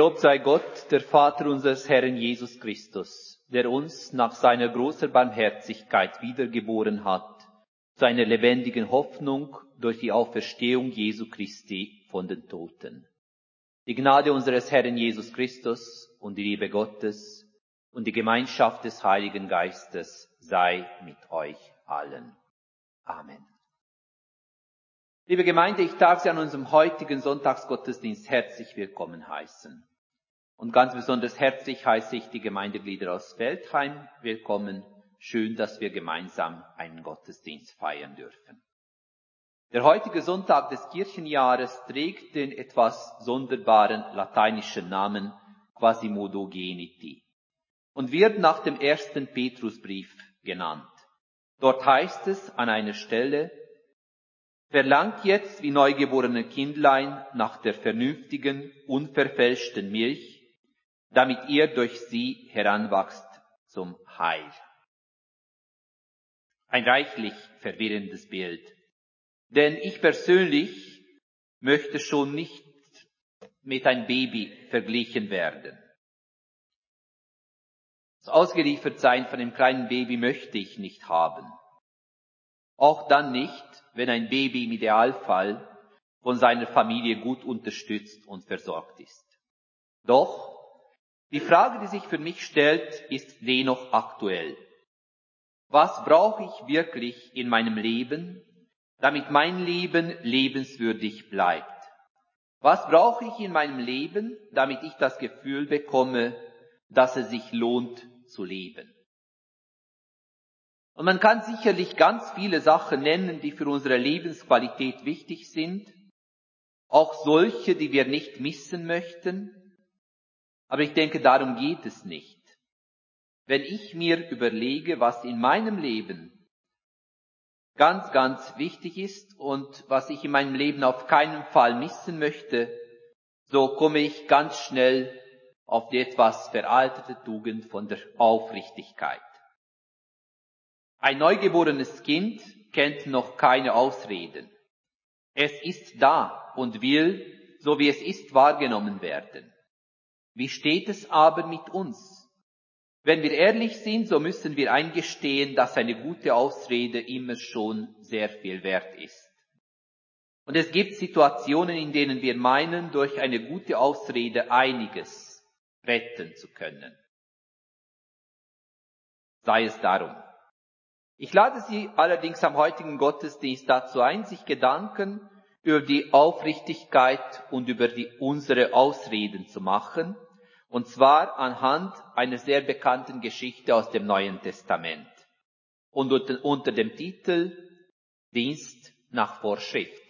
Gelobt sei Gott, der Vater unseres Herrn Jesus Christus, der uns nach seiner großen Barmherzigkeit wiedergeboren hat, zu einer lebendigen Hoffnung durch die Auferstehung Jesu Christi von den Toten. Die Gnade unseres Herrn Jesus Christus und die Liebe Gottes und die Gemeinschaft des Heiligen Geistes sei mit euch allen. Amen. Liebe Gemeinde, ich darf Sie an unserem heutigen Sonntagsgottesdienst herzlich willkommen heißen. Und ganz besonders herzlich heiße ich die Gemeindeglieder aus Feldheim willkommen. Schön, dass wir gemeinsam einen Gottesdienst feiern dürfen. Der heutige Sonntag des Kirchenjahres trägt den etwas sonderbaren lateinischen Namen Quasimodo Geniti und wird nach dem ersten Petrusbrief genannt. Dort heißt es an einer Stelle, Verlangt jetzt wie neugeborene Kindlein nach der vernünftigen, unverfälschten Milch, damit ihr durch sie heranwachst zum Heil. Ein reichlich verwirrendes Bild. Denn ich persönlich möchte schon nicht mit ein Baby verglichen werden. Das Ausgeliefertsein von einem kleinen Baby möchte ich nicht haben. Auch dann nicht, wenn ein Baby im Idealfall von seiner Familie gut unterstützt und versorgt ist. Doch die Frage, die sich für mich stellt, ist dennoch aktuell. Was brauche ich wirklich in meinem Leben, damit mein Leben lebenswürdig bleibt? Was brauche ich in meinem Leben, damit ich das Gefühl bekomme, dass es sich lohnt zu leben? Und man kann sicherlich ganz viele Sachen nennen, die für unsere Lebensqualität wichtig sind, auch solche, die wir nicht missen möchten. Aber ich denke, darum geht es nicht. Wenn ich mir überlege, was in meinem Leben ganz, ganz wichtig ist und was ich in meinem Leben auf keinen Fall missen möchte, so komme ich ganz schnell auf die etwas veraltete Tugend von der Aufrichtigkeit. Ein neugeborenes Kind kennt noch keine Ausreden. Es ist da und will, so wie es ist, wahrgenommen werden. Wie steht es aber mit uns? Wenn wir ehrlich sind, so müssen wir eingestehen, dass eine gute Ausrede immer schon sehr viel wert ist. Und es gibt Situationen, in denen wir meinen, durch eine gute Ausrede einiges retten zu können. Sei es darum. Ich lade Sie allerdings am heutigen Gottesdienst dazu ein, sich Gedanken über die Aufrichtigkeit und über die, unsere Ausreden zu machen, und zwar anhand einer sehr bekannten Geschichte aus dem Neuen Testament und unter, dem Titel Dienst nach Vorschrift.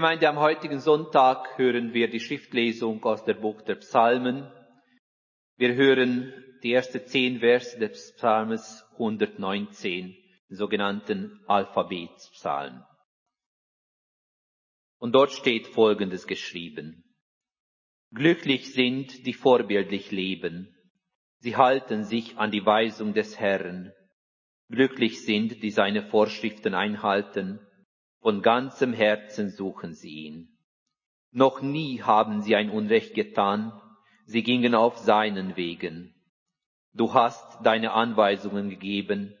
Gemeinde, am heutigen Sonntag hören wir die Schriftlesung aus der Buch der Psalmen. Wir hören die ersten zehn Verse des Psalmes 119, den sogenannten Alphabetspsalm. Und dort steht Folgendes geschrieben. Glücklich sind, die vorbildlich leben. Sie halten sich an die Weisung des Herrn. Glücklich sind, die seine Vorschriften einhalten. Von ganzem Herzen suchen sie ihn. Noch nie haben sie ein Unrecht getan. Sie gingen auf seinen Wegen. Du hast deine Anweisungen gegeben,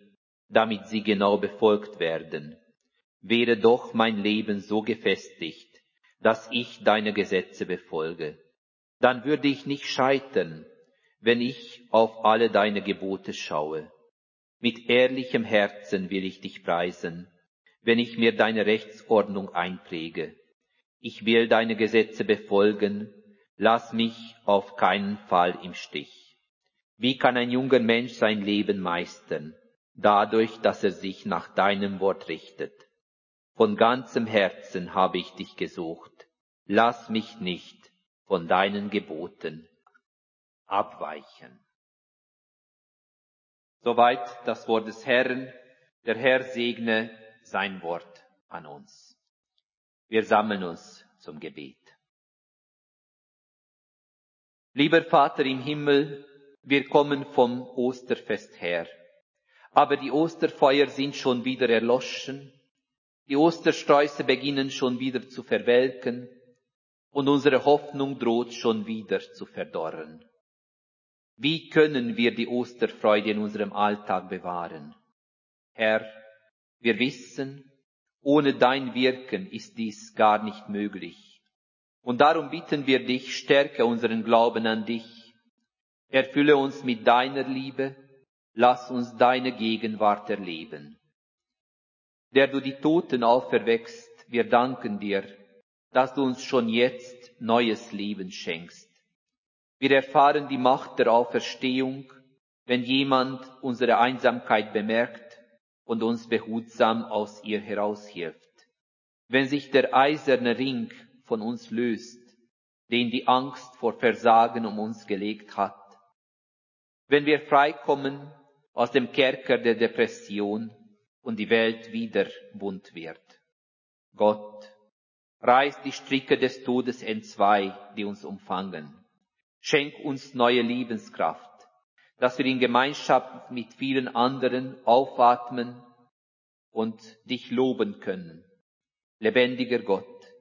damit sie genau befolgt werden. Wäre doch mein Leben so gefestigt, dass ich deine Gesetze befolge. Dann würde ich nicht scheitern, wenn ich auf alle deine Gebote schaue. Mit ehrlichem Herzen will ich dich preisen, wenn ich mir deine Rechtsordnung einpräge. Ich will deine Gesetze befolgen, lass mich auf keinen Fall im Stich. Wie kann ein junger Mensch sein Leben meistern? Dadurch, dass er sich nach deinem Wort richtet. Von ganzem Herzen habe ich dich gesucht. Lass mich nicht von deinen Geboten abweichen. Soweit das Wort des Herrn. Der Herr segne sein Wort an uns. Wir sammeln uns zum Gebet. Lieber Vater im Himmel, wir kommen vom Osterfest her. Aber die Osterfeuer sind schon wieder erloschen, die Ostersträuße beginnen schon wieder zu verwelken und unsere Hoffnung droht schon wieder zu verdorren. Wie können wir die Osterfreude in unserem Alltag bewahren? Herr, wir wissen, ohne dein Wirken ist dies gar nicht möglich. Und darum bitten wir dich, stärke unseren Glauben an dich Erfülle uns mit deiner Liebe, lass uns deine Gegenwart erleben. Der du die Toten auferweckst, wir danken dir, dass du uns schon jetzt neues Leben schenkst. Wir erfahren die Macht der Auferstehung, wenn jemand unsere Einsamkeit bemerkt und uns behutsam aus ihr heraushilft. Wenn sich der eiserne Ring von uns löst, den die Angst vor Versagen um uns gelegt hat, wenn wir freikommen aus dem Kerker der Depression und die Welt wieder bunt wird. Gott, reiß die Stricke des Todes entzwei, die uns umfangen. Schenk uns neue Lebenskraft, dass wir in Gemeinschaft mit vielen anderen aufatmen und dich loben können. Lebendiger Gott,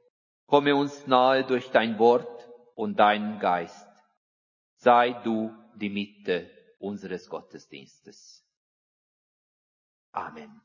komme uns nahe durch dein Wort und deinen Geist. Sei du die Mitte unseres Gottesdienstes. Amen.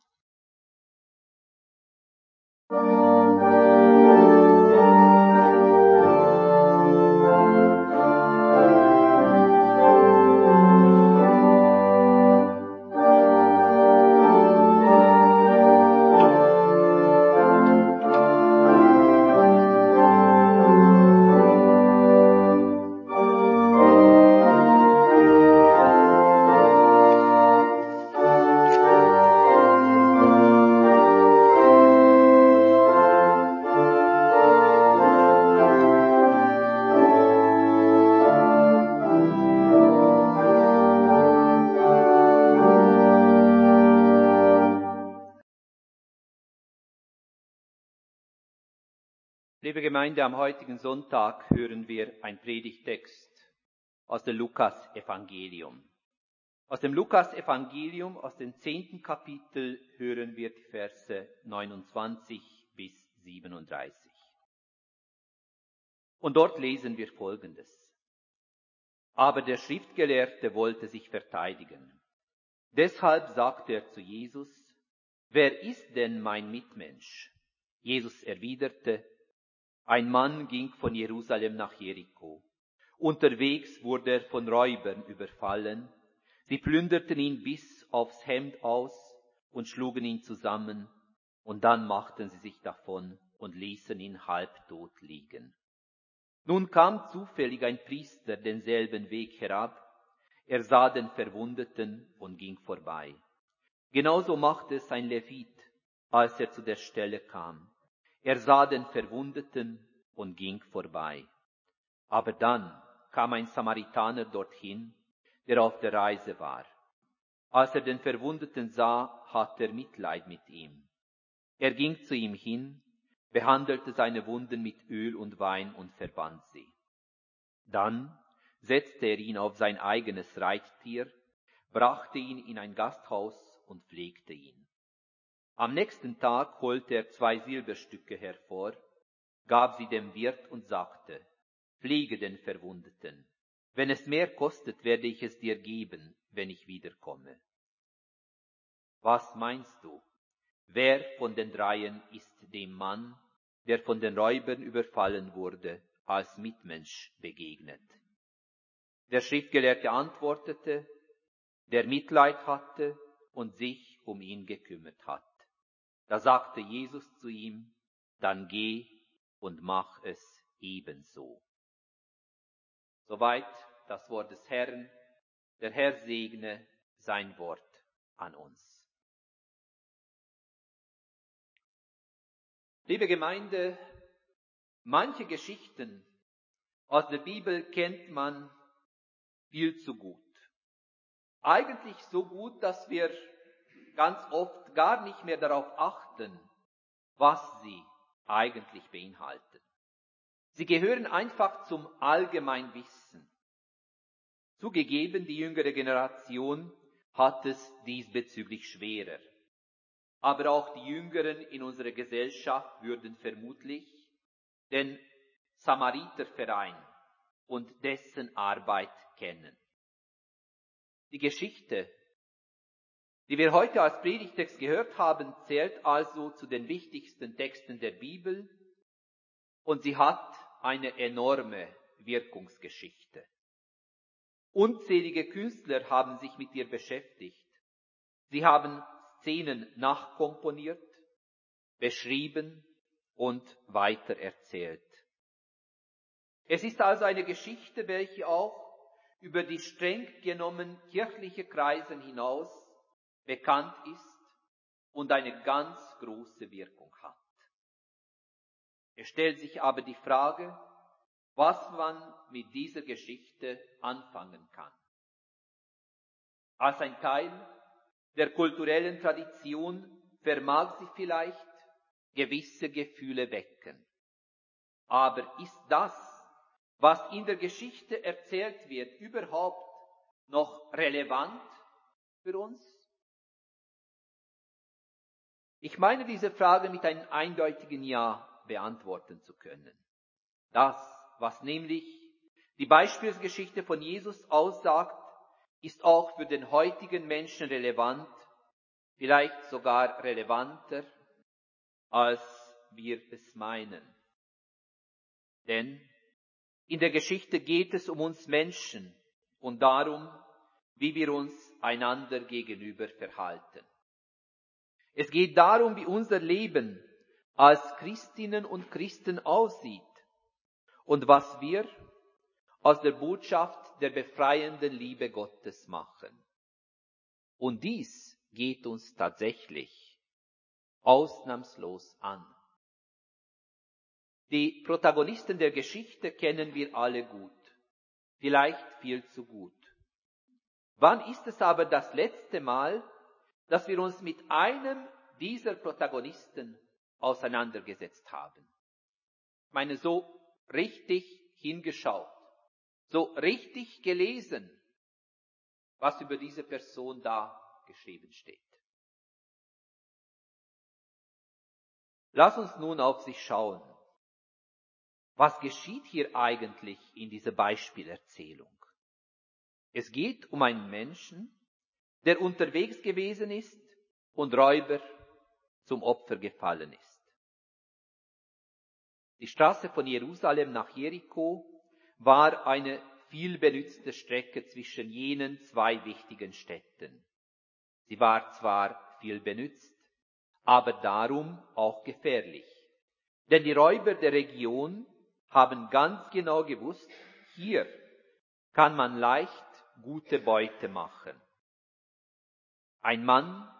Gemeinde, am heutigen Sonntag hören wir ein Predigtext aus dem Lukas-Evangelium. Aus dem Lukas-Evangelium, aus dem zehnten Kapitel, hören wir die Verse 29 bis 37. Und dort lesen wir Folgendes. Aber der Schriftgelehrte wollte sich verteidigen. Deshalb sagte er zu Jesus, wer ist denn mein Mitmensch? Jesus erwiderte, ein Mann ging von Jerusalem nach Jericho. Unterwegs wurde er von Räubern überfallen. Sie plünderten ihn bis aufs Hemd aus und schlugen ihn zusammen, und dann machten sie sich davon und ließen ihn halbtot liegen. Nun kam zufällig ein Priester denselben Weg herab, er sah den Verwundeten und ging vorbei. Genauso machte es ein Levit, als er zu der Stelle kam. Er sah den Verwundeten und ging vorbei. Aber dann kam ein Samaritaner dorthin, der auf der Reise war. Als er den Verwundeten sah, hatte er Mitleid mit ihm. Er ging zu ihm hin, behandelte seine Wunden mit Öl und Wein und verband sie. Dann setzte er ihn auf sein eigenes Reittier, brachte ihn in ein Gasthaus und pflegte ihn. Am nächsten Tag holte er zwei Silberstücke hervor, gab sie dem Wirt und sagte, Pflege den Verwundeten. Wenn es mehr kostet, werde ich es dir geben, wenn ich wiederkomme. Was meinst du? Wer von den dreien ist dem Mann, der von den Räubern überfallen wurde, als Mitmensch begegnet? Der Schriftgelehrte antwortete, der Mitleid hatte und sich um ihn gekümmert hat. Da sagte Jesus zu ihm, dann geh und mach es ebenso. Soweit das Wort des Herrn. Der Herr segne sein Wort an uns. Liebe Gemeinde, manche Geschichten aus der Bibel kennt man viel zu gut. Eigentlich so gut, dass wir ganz oft gar nicht mehr darauf achten, was sie eigentlich beinhalten. Sie gehören einfach zum Allgemeinwissen. Zugegeben, die jüngere Generation hat es diesbezüglich schwerer. Aber auch die Jüngeren in unserer Gesellschaft würden vermutlich den Samariterverein und dessen Arbeit kennen. Die Geschichte, die wir heute als Predigtext gehört haben, zählt also zu den wichtigsten Texten der Bibel und sie hat eine enorme Wirkungsgeschichte. Unzählige Künstler haben sich mit ihr beschäftigt. Sie haben Szenen nachkomponiert, beschrieben und weitererzählt. Es ist also eine Geschichte, welche auch über die streng genommen kirchliche Kreisen hinaus bekannt ist und eine ganz große Wirkung hat. Es stellt sich aber die Frage, was man mit dieser Geschichte anfangen kann. Als ein Teil der kulturellen Tradition vermag sie vielleicht gewisse Gefühle wecken. Aber ist das, was in der Geschichte erzählt wird, überhaupt noch relevant für uns? Ich meine diese Frage mit einem eindeutigen Ja beantworten zu können. Das, was nämlich die Beispielsgeschichte von Jesus aussagt, ist auch für den heutigen Menschen relevant, vielleicht sogar relevanter, als wir es meinen. Denn in der Geschichte geht es um uns Menschen und darum, wie wir uns einander gegenüber verhalten. Es geht darum, wie unser Leben als Christinnen und Christen aussieht und was wir aus der Botschaft der befreienden Liebe Gottes machen. Und dies geht uns tatsächlich ausnahmslos an. Die Protagonisten der Geschichte kennen wir alle gut, vielleicht viel zu gut. Wann ist es aber das letzte Mal, dass wir uns mit einem dieser Protagonisten auseinandergesetzt haben? Ich meine, so richtig hingeschaut, so richtig gelesen, was über diese Person da geschrieben steht. Lass uns nun auf sich schauen. Was geschieht hier eigentlich in dieser Beispielerzählung? Es geht um einen Menschen, der unterwegs gewesen ist und Räuber zum Opfer gefallen ist. Die Straße von Jerusalem nach Jericho war eine viel benützte Strecke zwischen jenen zwei wichtigen Städten. Sie war zwar viel benützt, aber darum auch gefährlich. Denn die Räuber der Region haben ganz genau gewusst, hier kann man leicht gute Beute machen. Ein Mann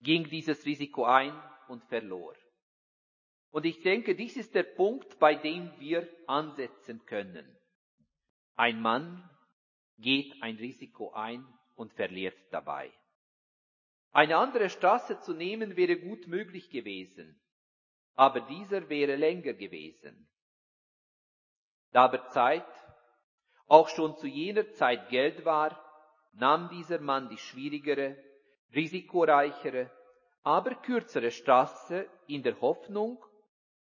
ging dieses Risiko ein und verlor. Und ich denke, dies ist der Punkt, bei dem wir ansetzen können. Ein Mann geht ein Risiko ein und verliert dabei. Eine andere Straße zu nehmen wäre gut möglich gewesen. aber dieser wäre länger gewesen. Da aber Zeit auch schon zu jener Zeit Geld war, nahm dieser Mann die schwierigere, risikoreichere, aber kürzere Straße in der Hoffnung,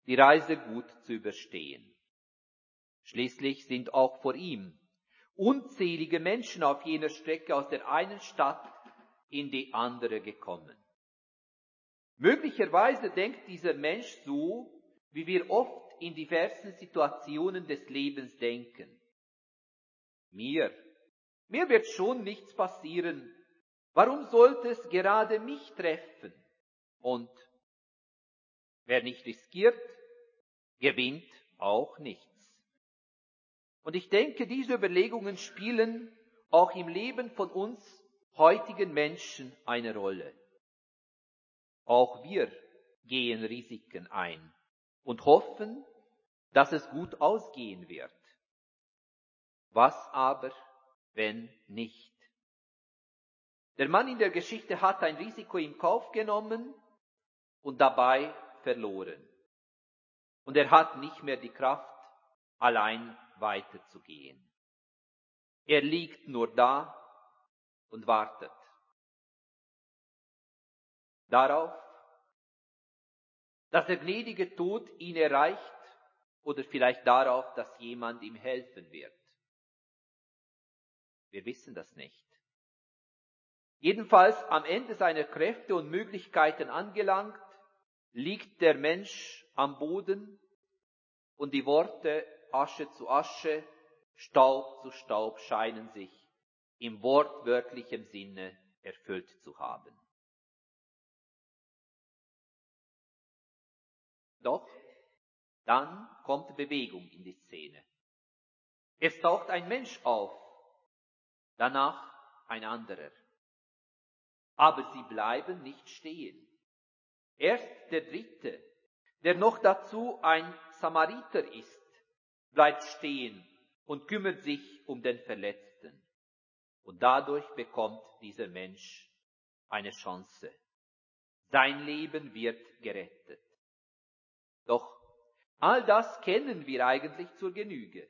die Reise gut zu überstehen. Schließlich sind auch vor ihm unzählige Menschen auf jener Strecke aus der einen Stadt in die andere gekommen. Möglicherweise denkt dieser Mensch so, wie wir oft in diversen Situationen des Lebens denken. Mir, mir wird schon nichts passieren. Warum sollte es gerade mich treffen? Und wer nicht riskiert, gewinnt auch nichts. Und ich denke, diese Überlegungen spielen auch im Leben von uns heutigen Menschen eine Rolle. Auch wir gehen Risiken ein und hoffen, dass es gut ausgehen wird. Was aber, wenn nicht? Der Mann in der Geschichte hat ein Risiko im Kauf genommen und dabei verloren. Und er hat nicht mehr die Kraft, allein weiterzugehen. Er liegt nur da und wartet darauf, dass der gnädige Tod ihn erreicht oder vielleicht darauf, dass jemand ihm helfen wird. Wir wissen das nicht. Jedenfalls am Ende seiner Kräfte und Möglichkeiten angelangt, liegt der Mensch am Boden und die Worte Asche zu Asche, Staub zu Staub scheinen sich im wortwörtlichen Sinne erfüllt zu haben. Doch dann kommt Bewegung in die Szene. Es taucht ein Mensch auf, danach ein anderer. Aber sie bleiben nicht stehen. Erst der dritte, der noch dazu ein Samariter ist, bleibt stehen und kümmert sich um den Verletzten. Und dadurch bekommt dieser Mensch eine Chance. Sein Leben wird gerettet. Doch all das kennen wir eigentlich zur Genüge.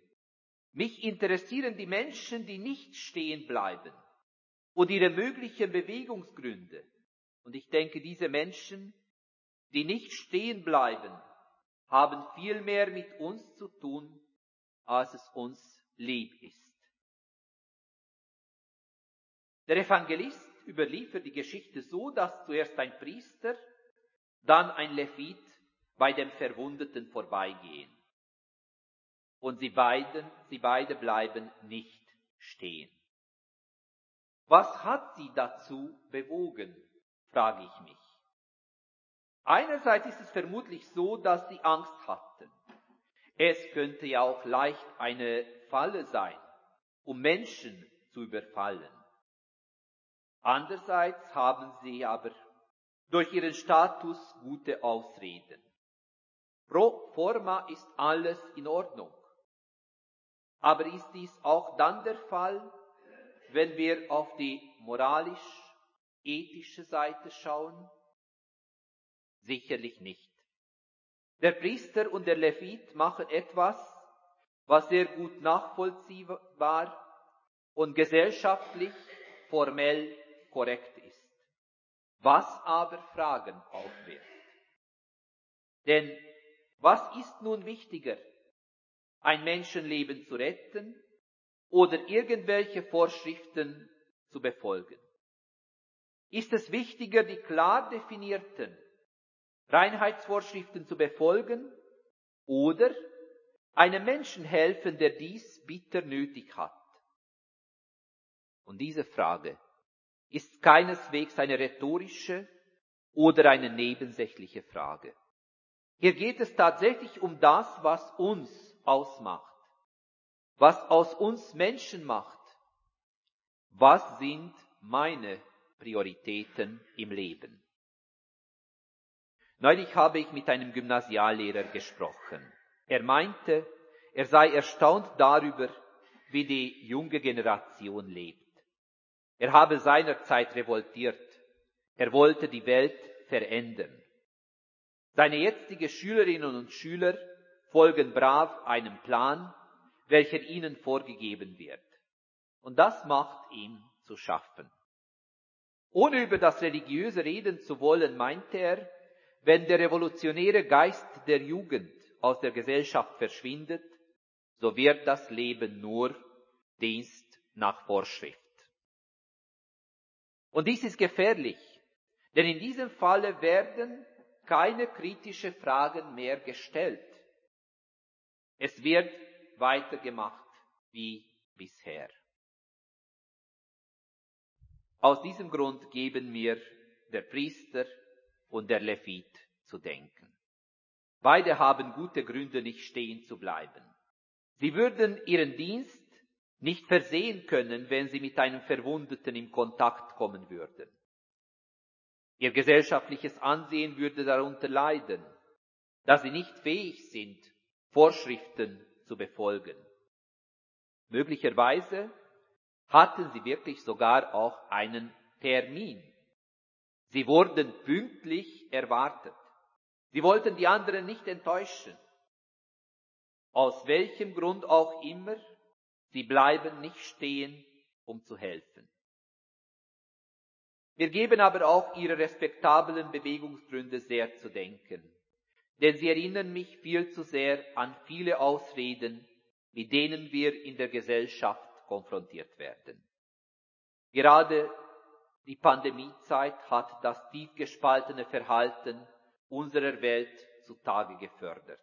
Mich interessieren die Menschen, die nicht stehen bleiben und ihre möglichen Bewegungsgründe. Und ich denke, diese Menschen, die nicht stehen bleiben, haben viel mehr mit uns zu tun, als es uns lieb ist. Der Evangelist überliefert die Geschichte so, dass zuerst ein Priester, dann ein Levit bei dem Verwundeten vorbeigehen. Und sie beiden, sie beide bleiben nicht stehen. Was hat sie dazu bewogen, frage ich mich. Einerseits ist es vermutlich so, dass sie Angst hatten. Es könnte ja auch leicht eine Falle sein, um Menschen zu überfallen. Andererseits haben sie aber durch ihren Status gute Ausreden. Pro forma ist alles in Ordnung. Aber ist dies auch dann der Fall, wenn wir auf die moralisch-ethische Seite schauen? Sicherlich nicht. Der Priester und der Levit machen etwas, was sehr gut nachvollziehbar und gesellschaftlich formell korrekt ist, was aber Fragen aufwirft. Denn was ist nun wichtiger, ein Menschenleben zu retten oder irgendwelche Vorschriften zu befolgen? Ist es wichtiger, die klar definierten Reinheitsvorschriften zu befolgen oder einem Menschen helfen, der dies bitter nötig hat? Und diese Frage ist keineswegs eine rhetorische oder eine nebensächliche Frage. Hier geht es tatsächlich um das, was uns ausmacht, was aus uns Menschen macht. Was sind meine Prioritäten im Leben? Neulich habe ich mit einem Gymnasiallehrer gesprochen. Er meinte, er sei erstaunt darüber, wie die junge Generation lebt. Er habe seinerzeit revoltiert. Er wollte die Welt verändern. Seine jetzige Schülerinnen und Schüler folgen brav einem Plan, welcher ihnen vorgegeben wird. Und das macht ihm zu schaffen. Ohne über das Religiöse reden zu wollen, meinte er, wenn der revolutionäre Geist der Jugend aus der Gesellschaft verschwindet, so wird das Leben nur Dienst nach Vorschrift. Und dies ist gefährlich, denn in diesem Falle werden keine kritischen Fragen mehr gestellt. Es wird weitergemacht wie bisher. Aus diesem Grund geben mir der Priester und der Levit zu denken. Beide haben gute Gründe, nicht stehen zu bleiben. Sie würden ihren Dienst nicht versehen können, wenn sie mit einem Verwundeten in Kontakt kommen würden. Ihr gesellschaftliches Ansehen würde darunter leiden, da sie nicht fähig sind, Vorschriften zu befolgen. Möglicherweise hatten sie wirklich sogar auch einen Termin. Sie wurden pünktlich erwartet. Sie wollten die anderen nicht enttäuschen. Aus welchem Grund auch immer, sie bleiben nicht stehen, um zu helfen. Wir geben aber auch ihre respektablen Bewegungsgründe sehr zu denken, denn sie erinnern mich viel zu sehr an viele Ausreden, mit denen wir in der Gesellschaft konfrontiert werden. Gerade die Pandemiezeit hat das tief gespaltene Verhalten unserer Welt zutage gefördert.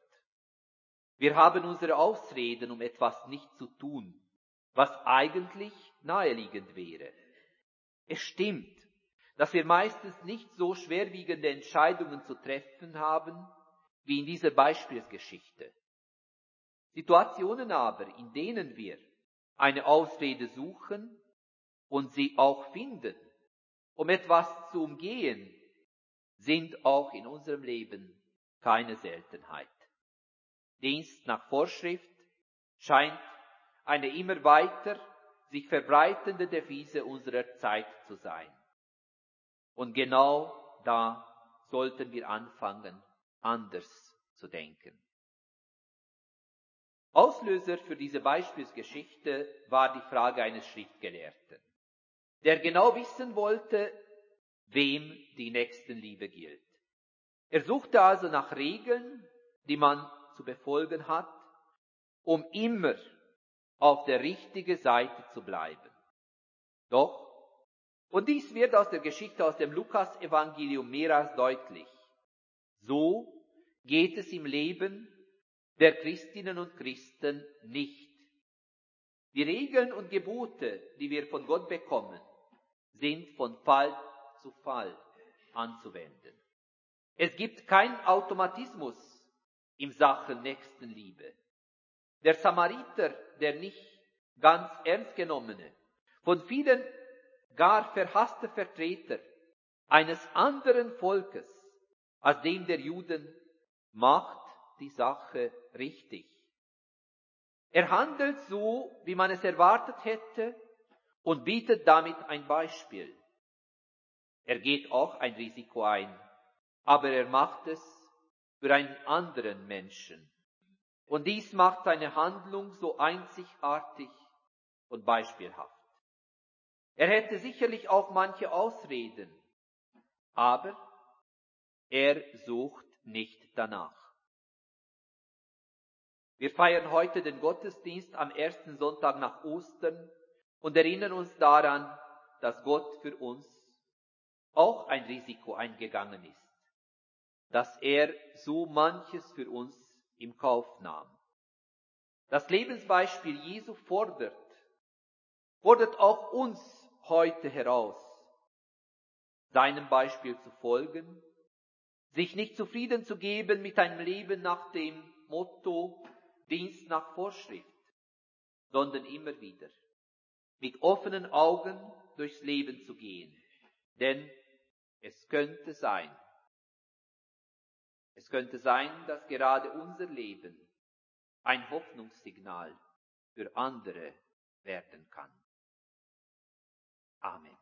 Wir haben unsere Ausreden, um etwas nicht zu tun, was eigentlich naheliegend wäre. Es stimmt, dass wir meistens nicht so schwerwiegende Entscheidungen zu treffen haben, wie in dieser Beispielsgeschichte. Situationen aber, in denen wir eine Ausrede suchen und sie auch finden, um etwas zu umgehen, sind auch in unserem Leben keine Seltenheit. Dienst nach Vorschrift scheint eine immer weiter sich verbreitende Devise unserer Zeit zu sein. Und genau da sollten wir anfangen, anders zu denken. Auslöser für diese Beispielsgeschichte war die Frage eines Schriftgelehrten, der genau wissen wollte, wem die Nächstenliebe gilt. Er suchte also nach Regeln, die man zu befolgen hat, um immer auf der richtigen Seite zu bleiben. Doch, und dies wird aus der Geschichte aus dem Lukas-Evangelium mehr als deutlich, so geht es im Leben der Christinnen und Christen nicht. Die Regeln und Gebote, die wir von Gott bekommen, sind von Fall zu Fall anzuwenden. Es gibt keinen Automatismus im Sachen Nächstenliebe. Der Samariter, der nicht ganz ernst genommene, von vielen gar verhasste Vertreter eines anderen Volkes als dem der Juden, macht die Sache richtig. Er handelt so, wie man es erwartet hätte und bietet damit ein Beispiel. Er geht auch ein Risiko ein, aber er macht es für einen anderen Menschen. Und dies macht seine Handlung so einzigartig und beispielhaft. Er hätte sicherlich auch manche Ausreden, aber er sucht nicht danach. Wir feiern heute den Gottesdienst am ersten Sonntag nach Ostern und erinnern uns daran, dass Gott für uns auch ein Risiko eingegangen ist, dass er so manches für uns im Kauf nahm. Das Lebensbeispiel Jesu fordert, fordert auch uns heute heraus, seinem Beispiel zu folgen, sich nicht zufrieden zu geben mit einem Leben nach dem Motto Dienst nach Vorschrift, sondern immer wieder mit offenen Augen durchs Leben zu gehen. Denn es könnte sein, es könnte sein, dass gerade unser Leben ein Hoffnungssignal für andere werden kann. Amen.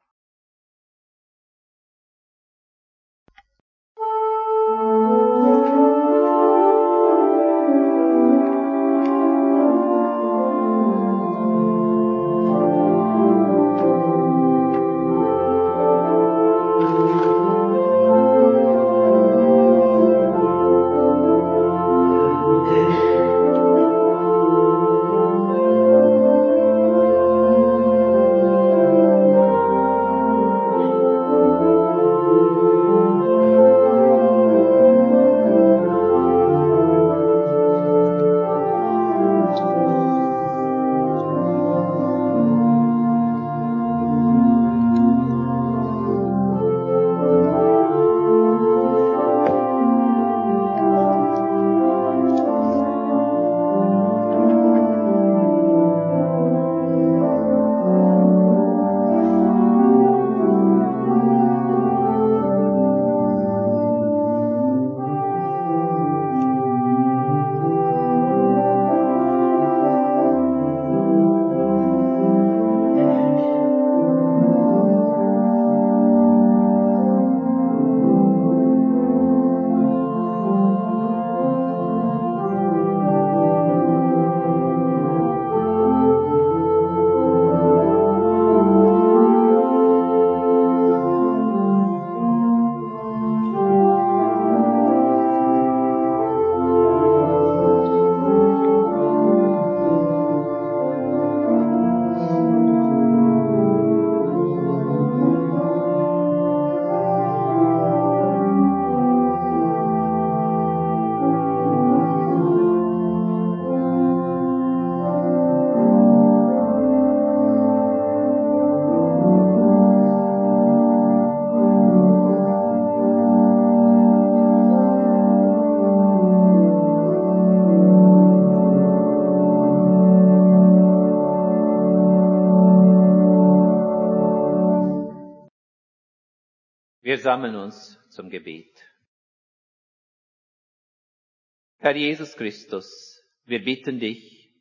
Sammeln uns zum Gebet. Herr Jesus Christus, wir bitten dich,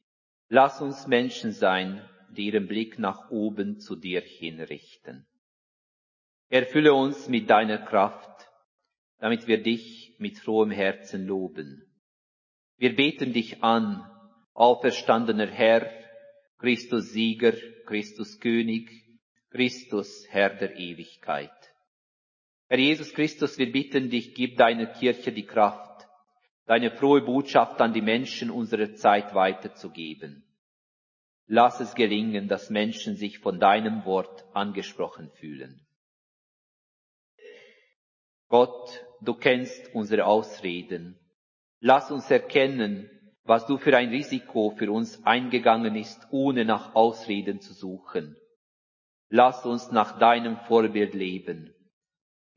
lass uns Menschen sein, die ihren Blick nach oben zu dir hinrichten. Erfülle uns mit deiner Kraft, damit wir dich mit frohem Herzen loben. Wir beten dich an, auferstandener Herr, Christus Sieger, Christus König, Christus Herr der Ewigkeit. Herr Jesus Christus, wir bitten dich, gib deiner Kirche die Kraft, deine frohe Botschaft an die Menschen unserer Zeit weiterzugeben. Lass es gelingen, dass Menschen sich von deinem Wort angesprochen fühlen. Gott, du kennst unsere Ausreden. Lass uns erkennen, was du für ein Risiko für uns eingegangen ist, ohne nach Ausreden zu suchen. Lass uns nach deinem Vorbild leben,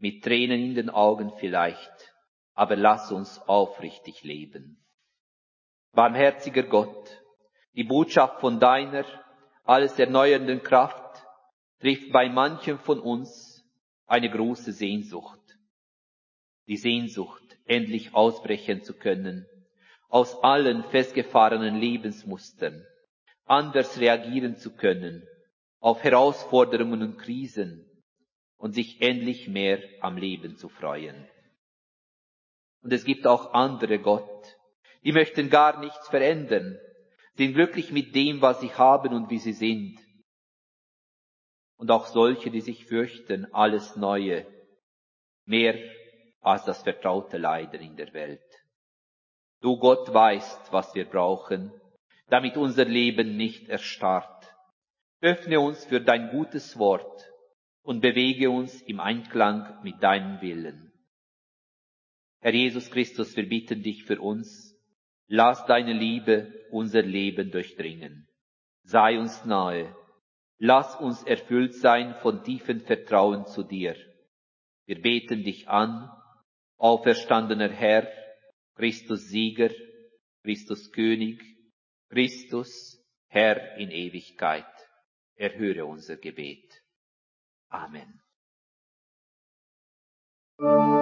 mit Tränen in den Augen vielleicht, aber lass uns aufrichtig leben. Barmherziger Gott, die Botschaft von deiner, alles erneuernden Kraft trifft bei manchem von uns eine große Sehnsucht. Die Sehnsucht, endlich ausbrechen zu können, aus allen festgefahrenen Lebensmustern, anders reagieren zu können, auf Herausforderungen und Krisen und sich endlich mehr am Leben zu freuen. Und es gibt auch andere Gott, die möchten gar nichts verändern, sind glücklich mit dem, was sie haben und wie sie sind. Und auch solche, die sich fürchten, alles Neue, mehr als das vertraute Leiden in der Welt. Du Gott weißt, was wir brauchen, damit unser Leben nicht erstarrt. Öffne uns für dein gutes Wort und bewege uns im Einklang mit deinem Willen. Herr Jesus Christus, wir bitten dich für uns, Lass deine Liebe unser Leben durchdringen. Sei uns nahe. Lass uns erfüllt sein von tiefem Vertrauen zu dir. Wir beten dich an, auferstandener Herr, Christus Sieger, Christus König, Christus Herr in Ewigkeit. Erhöre unser Gebet. Amen. Wir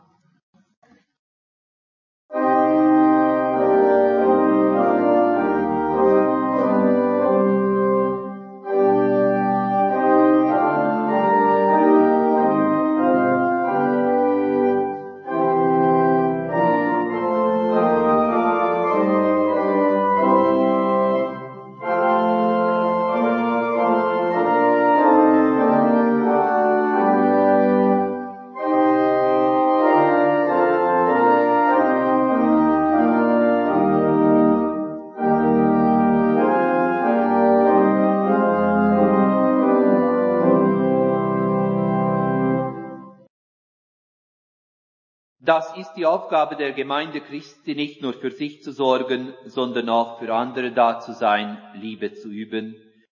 Das ist die Aufgabe der Gemeinde Christi, nicht nur für sich zu sorgen, sondern auch für andere da zu sein, Liebe zu üben,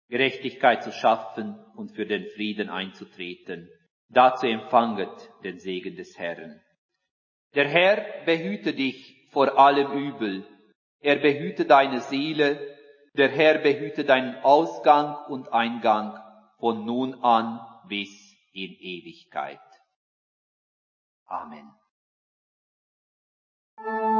Gerechtigkeit zu schaffen und für den Frieden einzutreten. Dazu empfanget den Segen des Herrn. Der Herr behüte dich vor allem Übel. Er behüte deine Seele. Der Herr behüte deinen Ausgang und Eingang von nun an bis in Ewigkeit. Amen. Thank you.